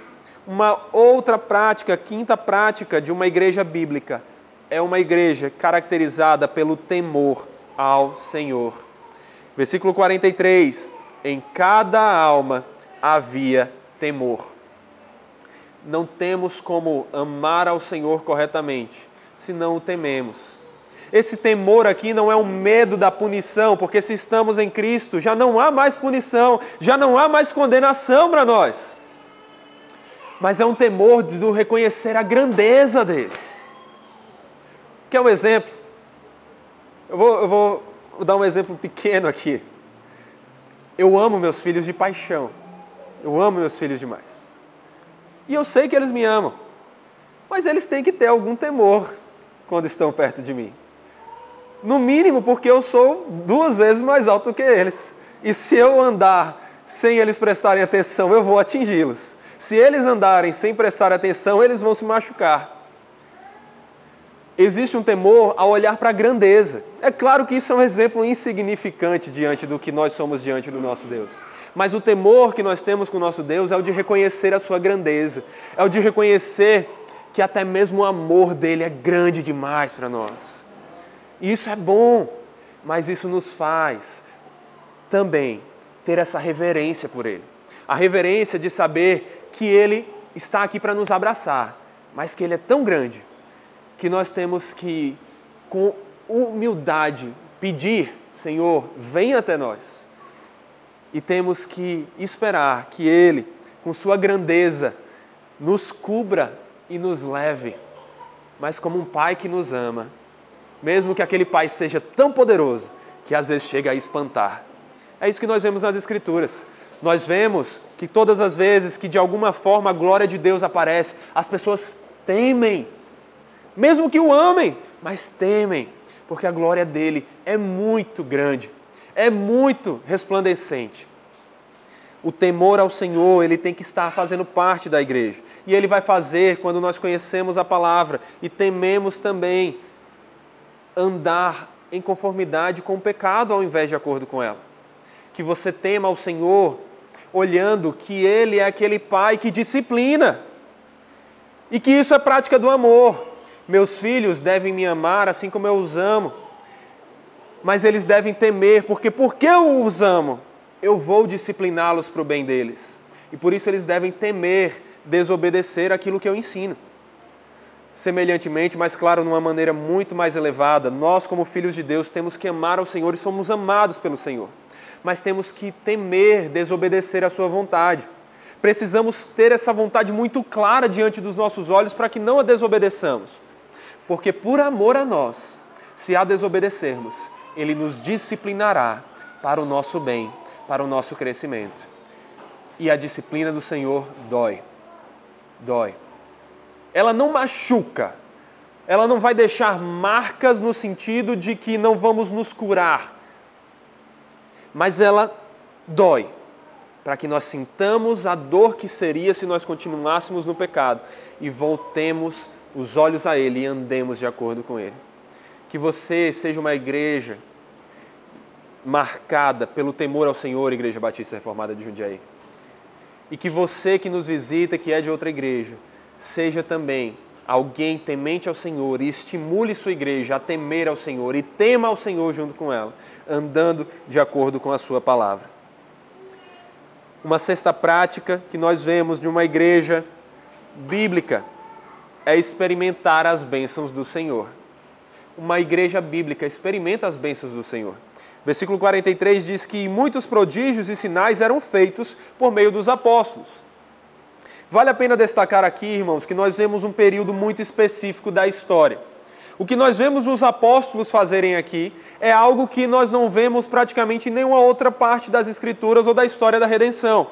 A: uma outra prática, quinta prática de uma igreja bíblica, é uma igreja caracterizada pelo temor ao Senhor. Versículo 43: Em cada alma havia temor. Não temos como amar ao Senhor corretamente se não o tememos. Esse temor aqui não é um medo da punição, porque se estamos em Cristo, já não há mais punição, já não há mais condenação para nós. Mas é um temor do reconhecer a grandeza dele. Quer um exemplo? Eu vou, eu vou dar um exemplo pequeno aqui. Eu amo meus filhos de paixão. Eu amo meus filhos demais. E eu sei que eles me amam. Mas eles têm que ter algum temor quando estão perto de mim. No mínimo porque eu sou duas vezes mais alto que eles. E se eu andar sem eles prestarem atenção, eu vou atingi-los. Se eles andarem sem prestar atenção, eles vão se machucar. Existe um temor ao olhar para a grandeza. É claro que isso é um exemplo insignificante diante do que nós somos diante do nosso Deus. Mas o temor que nós temos com o nosso Deus é o de reconhecer a sua grandeza, é o de reconhecer que até mesmo o amor dele é grande demais para nós. E isso é bom, mas isso nos faz também ter essa reverência por Ele. A reverência de saber que Ele está aqui para nos abraçar, mas que Ele é tão grande que nós temos que, com humildade, pedir: Senhor, venha até nós. E temos que esperar que Ele, com Sua grandeza, nos cubra e nos leve, mas como um Pai que nos ama mesmo que aquele pai seja tão poderoso que às vezes chega a espantar. É isso que nós vemos nas Escrituras. Nós vemos que todas as vezes que de alguma forma a glória de Deus aparece, as pessoas temem, mesmo que o amem, mas temem, porque a glória dele é muito grande, é muito resplandecente. O temor ao Senhor, ele tem que estar fazendo parte da igreja. E ele vai fazer quando nós conhecemos a palavra e tememos também andar em conformidade com o pecado ao invés de acordo com ela. Que você tema ao Senhor, olhando que Ele é aquele Pai que disciplina e que isso é prática do amor. Meus filhos devem me amar assim como eu os amo, mas eles devem temer, porque porque eu os amo, eu vou discipliná-los para o bem deles. E por isso eles devem temer desobedecer aquilo que eu ensino. Semelhantemente, mas claro, numa maneira muito mais elevada, nós, como filhos de Deus, temos que amar ao Senhor e somos amados pelo Senhor. Mas temos que temer desobedecer à Sua vontade. Precisamos ter essa vontade muito clara diante dos nossos olhos para que não a desobedeçamos. Porque por amor a nós, se a desobedecermos, Ele nos disciplinará para o nosso bem, para o nosso crescimento. E a disciplina do Senhor dói. Dói ela não machuca, ela não vai deixar marcas no sentido de que não vamos nos curar, mas ela dói, para que nós sintamos a dor que seria se nós continuássemos no pecado e voltemos os olhos a Ele e andemos de acordo com Ele. Que você seja uma igreja marcada pelo temor ao Senhor, Igreja Batista Reformada de Jundiaí. E que você que nos visita, que é de outra igreja, seja também alguém temente ao Senhor e estimule sua igreja a temer ao Senhor e tema ao Senhor junto com ela, andando de acordo com a sua palavra. Uma sexta prática que nós vemos de uma igreja bíblica é experimentar as bênçãos do Senhor. Uma igreja bíblica experimenta as bênçãos do Senhor. Versículo 43 diz que muitos prodígios e sinais eram feitos por meio dos apóstolos. Vale a pena destacar aqui, irmãos, que nós vemos um período muito específico da história. O que nós vemos os apóstolos fazerem aqui é algo que nós não vemos praticamente em nenhuma outra parte das Escrituras ou da história da redenção.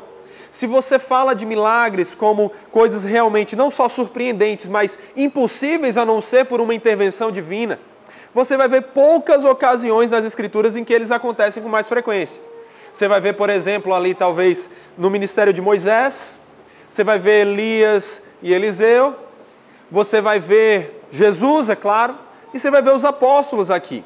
A: Se você fala de milagres como coisas realmente não só surpreendentes, mas impossíveis a não ser por uma intervenção divina, você vai ver poucas ocasiões nas Escrituras em que eles acontecem com mais frequência. Você vai ver, por exemplo, ali talvez no ministério de Moisés, você vai ver Elias e Eliseu, você vai ver Jesus, é claro, e você vai ver os apóstolos aqui.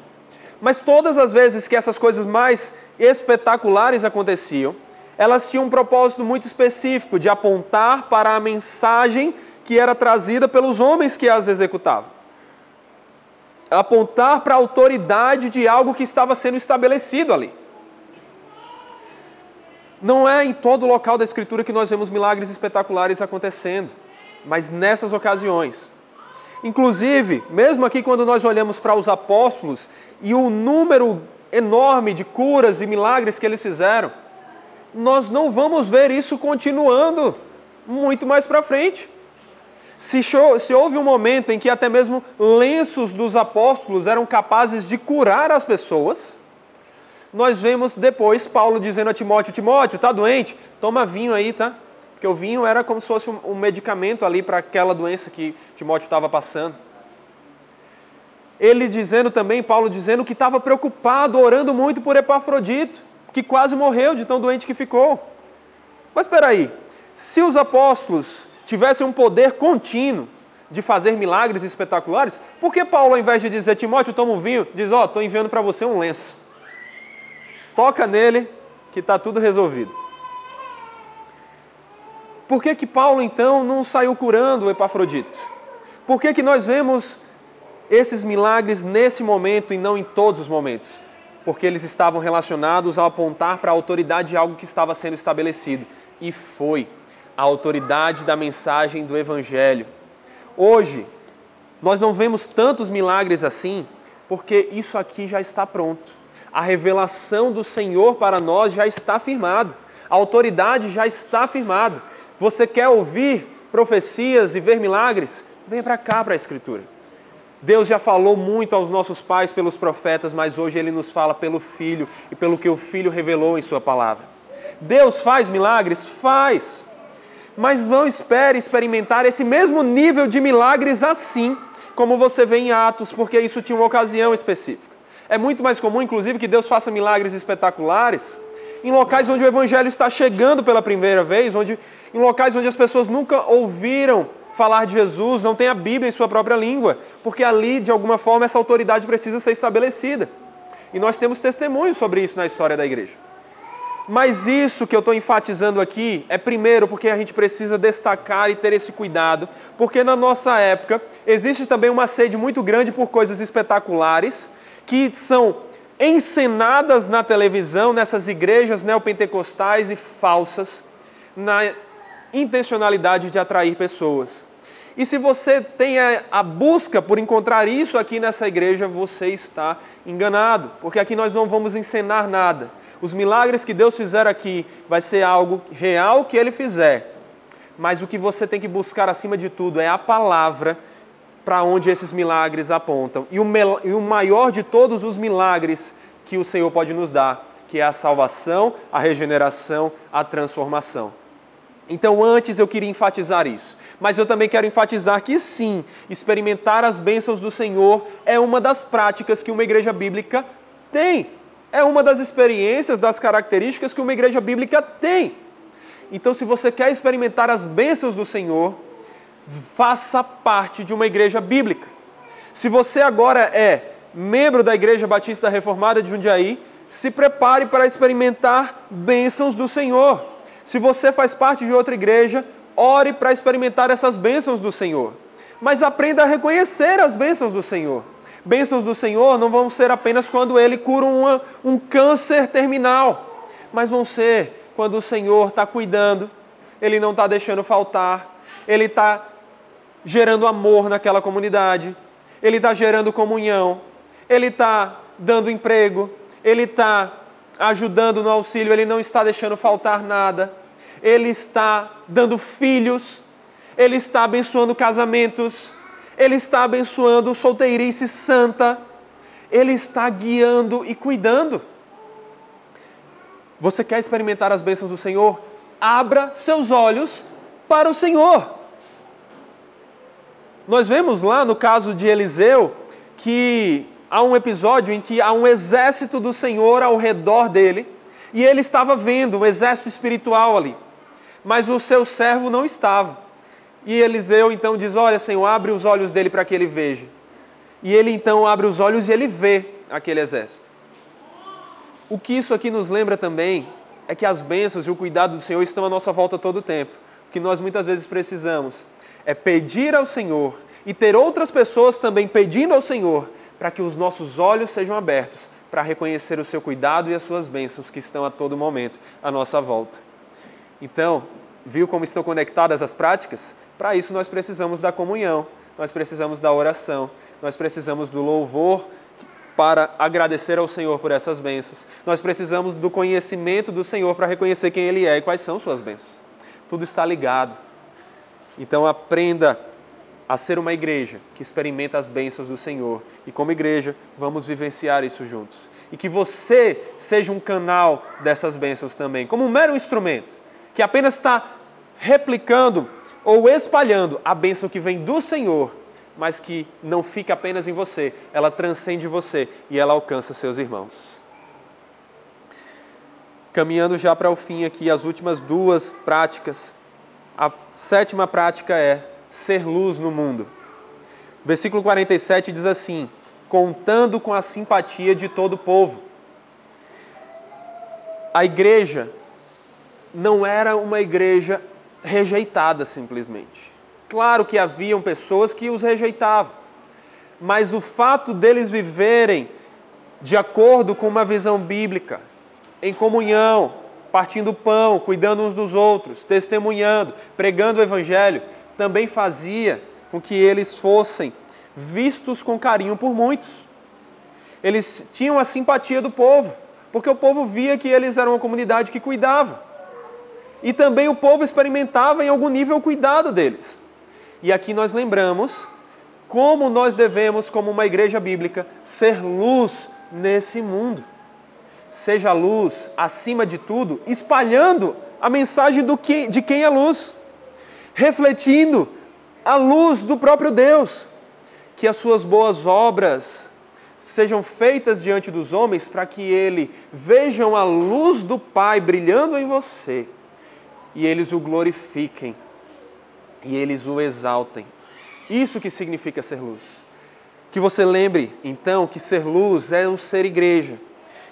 A: Mas todas as vezes que essas coisas mais espetaculares aconteciam, elas tinham um propósito muito específico de apontar para a mensagem que era trazida pelos homens que as executavam. Apontar para a autoridade de algo que estava sendo estabelecido ali. Não é em todo local da Escritura que nós vemos milagres espetaculares acontecendo, mas nessas ocasiões. Inclusive, mesmo aqui quando nós olhamos para os apóstolos e o número enorme de curas e milagres que eles fizeram, nós não vamos ver isso continuando muito mais para frente. Se, se, houve um momento em que até mesmo lenços dos apóstolos eram capazes de curar as pessoas, nós vemos depois Paulo dizendo a Timóteo: Timóteo, está doente? Toma vinho aí, tá? Porque o vinho era como se fosse um medicamento ali para aquela doença que Timóteo estava passando. Ele dizendo também, Paulo dizendo que estava preocupado, orando muito por Epafrodito que quase morreu de tão doente que ficou. Mas espera aí, se os apóstolos tivessem um poder contínuo de fazer milagres espetaculares, por que Paulo, ao invés de dizer, Timóteo, toma um vinho, diz, ó, oh, estou enviando para você um lenço. Toca nele que está tudo resolvido. Por que, que Paulo, então, não saiu curando o Epafrodito? Por que, que nós vemos esses milagres nesse momento e não em todos os momentos? porque eles estavam relacionados a apontar para a autoridade de algo que estava sendo estabelecido. E foi a autoridade da mensagem do Evangelho. Hoje, nós não vemos tantos milagres assim, porque isso aqui já está pronto. A revelação do Senhor para nós já está firmada. A autoridade já está firmada. Você quer ouvir profecias e ver milagres? Venha para cá para a Escritura. Deus já falou muito aos nossos pais pelos profetas, mas hoje ele nos fala pelo Filho e pelo que o Filho revelou em Sua palavra. Deus faz milagres? Faz. Mas não espere experimentar esse mesmo nível de milagres assim, como você vê em Atos, porque isso tinha uma ocasião específica. É muito mais comum, inclusive, que Deus faça milagres espetaculares em locais onde o Evangelho está chegando pela primeira vez, onde, em locais onde as pessoas nunca ouviram falar de Jesus, não tem a Bíblia em sua própria língua, porque ali, de alguma forma, essa autoridade precisa ser estabelecida. E nós temos testemunhos sobre isso na história da igreja. Mas isso que eu estou enfatizando aqui é primeiro porque a gente precisa destacar e ter esse cuidado, porque na nossa época existe também uma sede muito grande por coisas espetaculares que são encenadas na televisão, nessas igrejas neopentecostais e falsas, na intencionalidade de atrair pessoas. E se você tem a busca por encontrar isso aqui nessa igreja, você está enganado, porque aqui nós não vamos encenar nada. Os milagres que Deus fizer aqui vai ser algo real que Ele fizer. Mas o que você tem que buscar acima de tudo é a palavra para onde esses milagres apontam. E o, o maior de todos os milagres que o Senhor pode nos dar, que é a salvação, a regeneração, a transformação. Então, antes eu queria enfatizar isso. Mas eu também quero enfatizar que sim, experimentar as bênçãos do Senhor é uma das práticas que uma igreja bíblica tem. É uma das experiências, das características que uma igreja bíblica tem. Então, se você quer experimentar as bênçãos do Senhor, faça parte de uma igreja bíblica. Se você agora é membro da Igreja Batista Reformada de Jundiaí, se prepare para experimentar bênçãos do Senhor. Se você faz parte de outra igreja, ore para experimentar essas bênçãos do Senhor. Mas aprenda a reconhecer as bênçãos do Senhor. Bênçãos do Senhor não vão ser apenas quando Ele cura uma, um câncer terminal, mas vão ser quando o Senhor está cuidando, Ele não está deixando faltar, Ele está gerando amor naquela comunidade, Ele está gerando comunhão, Ele está dando emprego, Ele está ajudando no auxílio, Ele não está deixando faltar nada, Ele está dando filhos, Ele está abençoando casamentos, Ele está abençoando solteirice santa, Ele está guiando e cuidando. Você quer experimentar as bênçãos do Senhor? Abra seus olhos para o Senhor. Nós vemos lá no caso de Eliseu que há um episódio em que há um exército do Senhor ao redor dele, E ele estava vendo um exército espiritual ali, mas o seu servo não estava. E Eliseu então diz: Olha, Senhor, abre os olhos dele para que ele veja. E ele então abre os olhos e ele vê aquele exército. O que isso aqui nos lembra também é que as bênçãos e o cuidado do Senhor estão à nossa volta todo o tempo. O que nós muitas vezes precisamos é pedir ao Senhor e ter outras pessoas também pedindo ao Senhor para que os nossos olhos sejam abertos para reconhecer o seu cuidado e as suas bênçãos que estão a todo momento à nossa volta. Então, viu como estão conectadas as práticas? Para isso nós precisamos da comunhão, nós precisamos da oração, nós precisamos do louvor para agradecer ao Senhor por essas bênçãos. Nós precisamos do conhecimento do Senhor para reconhecer quem Ele é e quais são suas bênçãos. Tudo está ligado. Então aprenda a ser uma igreja que experimenta as bênçãos do Senhor. E como igreja, vamos vivenciar isso juntos. E que você seja um canal dessas bênçãos também, como um mero instrumento, que apenas está replicando ou espalhando a bênção que vem do Senhor, mas que não fica apenas em você, ela transcende você e ela alcança seus irmãos. Caminhando já para o fim aqui, as últimas duas práticas. A sétima prática é ser luz no mundo. Versículo 47 diz assim: contando com a simpatia de todo o povo. A igreja não era uma igreja rejeitada simplesmente. Claro que haviam pessoas que os rejeitavam, mas o fato deles viverem de acordo com uma visão bíblica, em comunhão, partindo pão, cuidando uns dos outros, testemunhando, pregando o evangelho, também fazia com que eles fossem vistos com carinho por muitos. Eles tinham a simpatia do povo, porque o povo via que eles eram uma comunidade que cuidava. E também o povo experimentava em algum nível o cuidado deles. E aqui nós lembramos como nós devemos, como uma igreja bíblica, ser luz nesse mundo. Seja luz, acima de tudo, espalhando a mensagem do que, de quem é luz refletindo a luz do próprio Deus. Que as suas boas obras sejam feitas diante dos homens para que ele vejam a luz do Pai brilhando em você e eles o glorifiquem e eles o exaltem. Isso que significa ser luz. Que você lembre, então, que ser luz é o ser igreja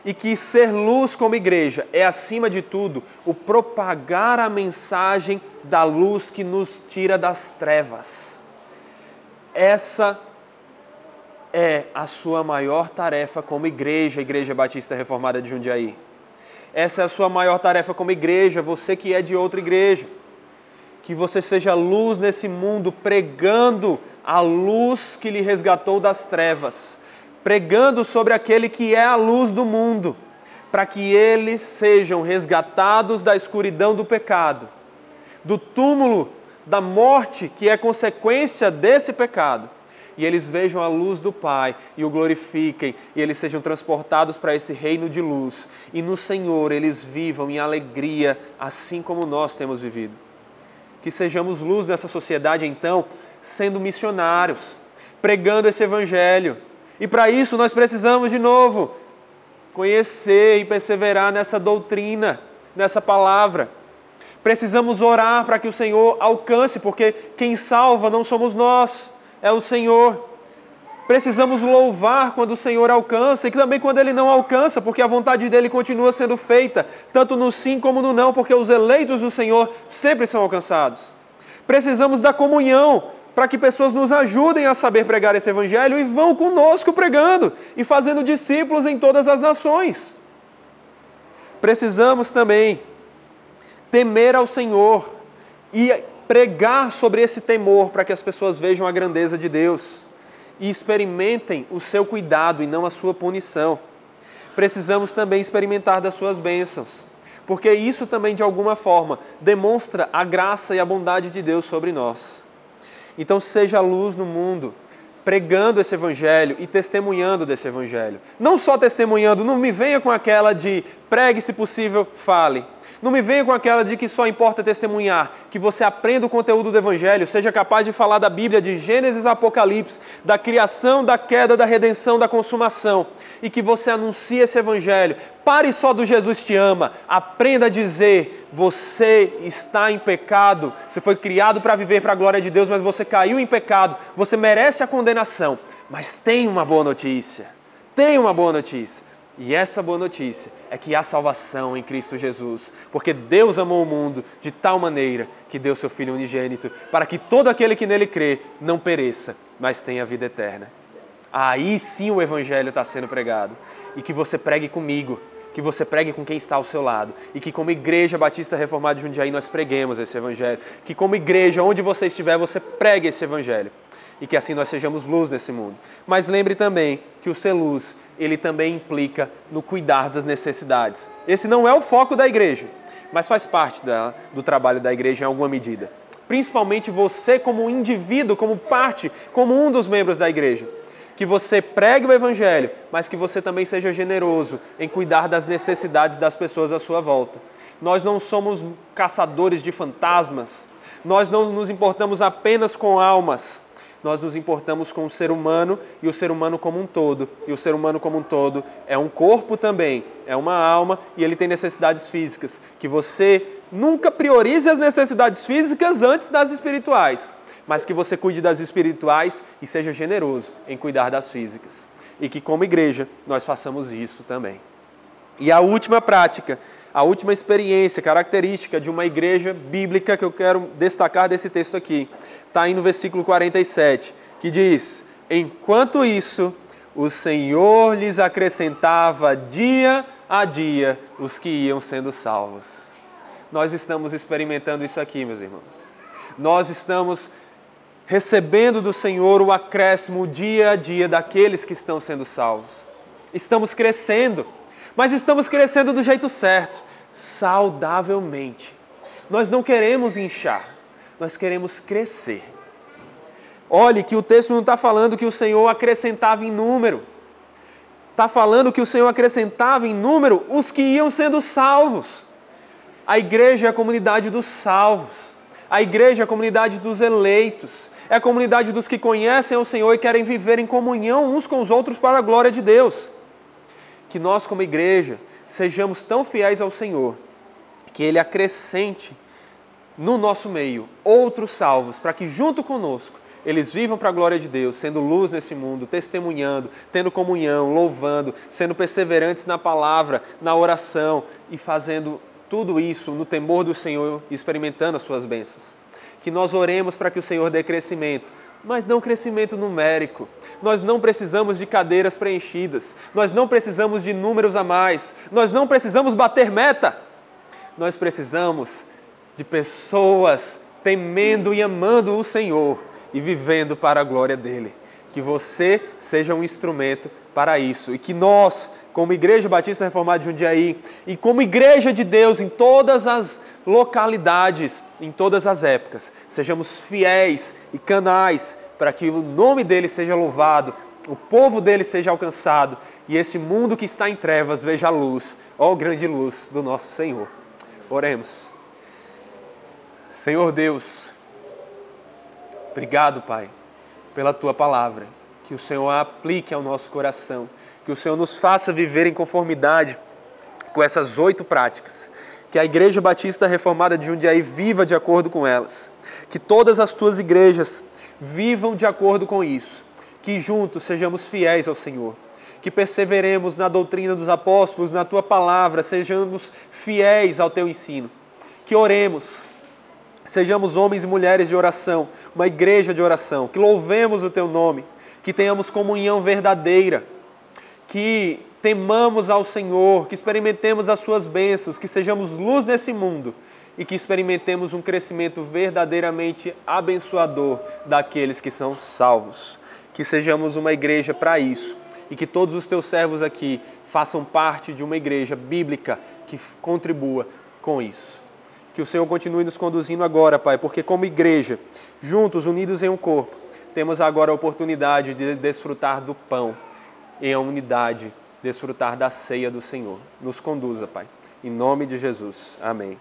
A: e que ser luz como igreja é, acima de tudo, o propagar a mensagem da luz que nos tira das trevas. Essa é a sua maior tarefa como igreja, Igreja Batista Reformada de Jundiaí. Essa é a sua maior tarefa como igreja, você que é de outra igreja. Que você seja luz nesse mundo, pregando a luz que lhe resgatou das trevas pregando sobre aquele que é a luz do mundo, para que eles sejam resgatados da escuridão do pecado, do túmulo da morte que é consequência desse pecado, e eles vejam a luz do Pai e o glorifiquem, e eles sejam transportados para esse reino de luz, e no Senhor eles vivam em alegria, assim como nós temos vivido. Que sejamos luz nessa sociedade, então, sendo missionários, pregando esse Evangelho e para isso nós precisamos, de novo, conhecer e perseverar nessa doutrina, nessa palavra. Precisamos orar para que o Senhor alcance, porque quem salva não somos nós, é o Senhor. Precisamos louvar quando o Senhor alcança e também quando ele não alcança, porque a vontade dele continua sendo feita, tanto no sim como no não, porque os eleitos do Senhor sempre são alcançados. Precisamos da comunhão, para que pessoas nos ajudem a saber pregar esse evangelho e vão conosco pregando e fazendo discípulos em todas as nações. Precisamos também temer ao Senhor e pregar sobre esse temor para que as pessoas vejam a grandeza de Deus e experimentem o seu cuidado e não a sua punição. Precisamos também experimentar das suas bênçãos, porque isso também de alguma forma demonstra a graça e a bondade de Deus sobre nós. Então seja luz no mundo, pregando esse evangelho e testemunhando desse evangelho. Não só testemunhando, não me venha com aquela de pregue se possível, fale. Não me venha com aquela de que só importa testemunhar, que você aprenda o conteúdo do Evangelho, seja capaz de falar da Bíblia de Gênesis a Apocalipse, da criação, da queda, da redenção, da consumação, e que você anuncie esse Evangelho. Pare só do Jesus te ama, aprenda a dizer: você está em pecado, você foi criado para viver para a glória de Deus, mas você caiu em pecado, você merece a condenação. Mas tem uma boa notícia, tem uma boa notícia e essa boa notícia é que há salvação em Cristo Jesus, porque Deus amou o mundo de tal maneira que deu seu Filho unigênito, para que todo aquele que nele crê não pereça, mas tenha vida eterna. Aí sim o Evangelho está sendo pregado. E que você pregue comigo, que você pregue com quem está ao seu lado. E que, como Igreja Batista Reformada de Jundiaí, nós preguemos esse Evangelho. Que, como igreja, onde você estiver, você pregue esse Evangelho. E que assim nós sejamos luz nesse mundo. Mas lembre também que o ser luz ele também implica no cuidar das necessidades. Esse não é o foco da igreja, mas faz parte da, do trabalho da igreja em alguma medida. Principalmente você, como indivíduo, como parte, como um dos membros da igreja. Que você pregue o evangelho, mas que você também seja generoso em cuidar das necessidades das pessoas à sua volta. Nós não somos caçadores de fantasmas, nós não nos importamos apenas com almas nós nos importamos com o ser humano e o ser humano como um todo. E o ser humano como um todo é um corpo também, é uma alma e ele tem necessidades físicas. Que você nunca priorize as necessidades físicas antes das espirituais, mas que você cuide das espirituais e seja generoso em cuidar das físicas. E que, como igreja, nós façamos isso também. E a última prática a última experiência característica de uma igreja bíblica que eu quero destacar desse texto aqui. Está aí no versículo 47, que diz: Enquanto isso, o Senhor lhes acrescentava dia a dia os que iam sendo salvos. Nós estamos experimentando isso aqui, meus irmãos. Nós estamos recebendo do Senhor o acréscimo dia a dia daqueles que estão sendo salvos. Estamos crescendo mas estamos crescendo do jeito certo, saudavelmente. Nós não queremos inchar, nós queremos crescer. Olhe que o texto não está falando que o Senhor acrescentava em número, está falando que o Senhor acrescentava em número os que iam sendo salvos. A igreja é a comunidade dos salvos, a igreja é a comunidade dos eleitos, é a comunidade dos que conhecem o Senhor e querem viver em comunhão uns com os outros para a glória de Deus que nós, como igreja, sejamos tão fiéis ao Senhor que Ele acrescente no nosso meio outros salvos, para que junto conosco eles vivam para a glória de Deus, sendo luz nesse mundo, testemunhando, tendo comunhão, louvando, sendo perseverantes na palavra, na oração e fazendo tudo isso no temor do Senhor, experimentando as suas bênçãos. Que nós oremos para que o Senhor dê crescimento, mas não crescimento numérico. Nós não precisamos de cadeiras preenchidas, nós não precisamos de números a mais, nós não precisamos bater meta. Nós precisamos de pessoas temendo e amando o Senhor e vivendo para a glória dele. Que você seja um instrumento para isso e que nós, como Igreja Batista Reformada de Jundiaí e como Igreja de Deus em todas as localidades, em todas as épocas. Sejamos fiéis e canais para que o nome dele seja louvado, o povo dele seja alcançado e esse mundo que está em trevas veja a luz, ó grande luz do nosso Senhor. Oremos. Senhor Deus, obrigado, Pai, pela tua palavra, que o Senhor a aplique ao nosso coração, que o Senhor nos faça viver em conformidade com essas oito práticas. Que a Igreja Batista Reformada de Jundiaí viva de acordo com elas, que todas as tuas igrejas vivam de acordo com isso, que juntos sejamos fiéis ao Senhor, que perseveremos na doutrina dos apóstolos, na tua palavra, sejamos fiéis ao teu ensino, que oremos, sejamos homens e mulheres de oração, uma igreja de oração, que louvemos o teu nome, que tenhamos comunhão verdadeira, que temamos ao Senhor, que experimentemos as suas bênçãos, que sejamos luz nesse mundo e que experimentemos um crescimento verdadeiramente abençoador daqueles que são salvos. Que sejamos uma igreja para isso e que todos os teus servos aqui façam parte de uma igreja bíblica que contribua com isso. Que o Senhor continue nos conduzindo agora, Pai, porque como igreja, juntos, unidos em um corpo, temos agora a oportunidade de desfrutar do pão em unidade desfrutar da ceia do Senhor. Nos conduza, Pai. Em nome de Jesus. Amém.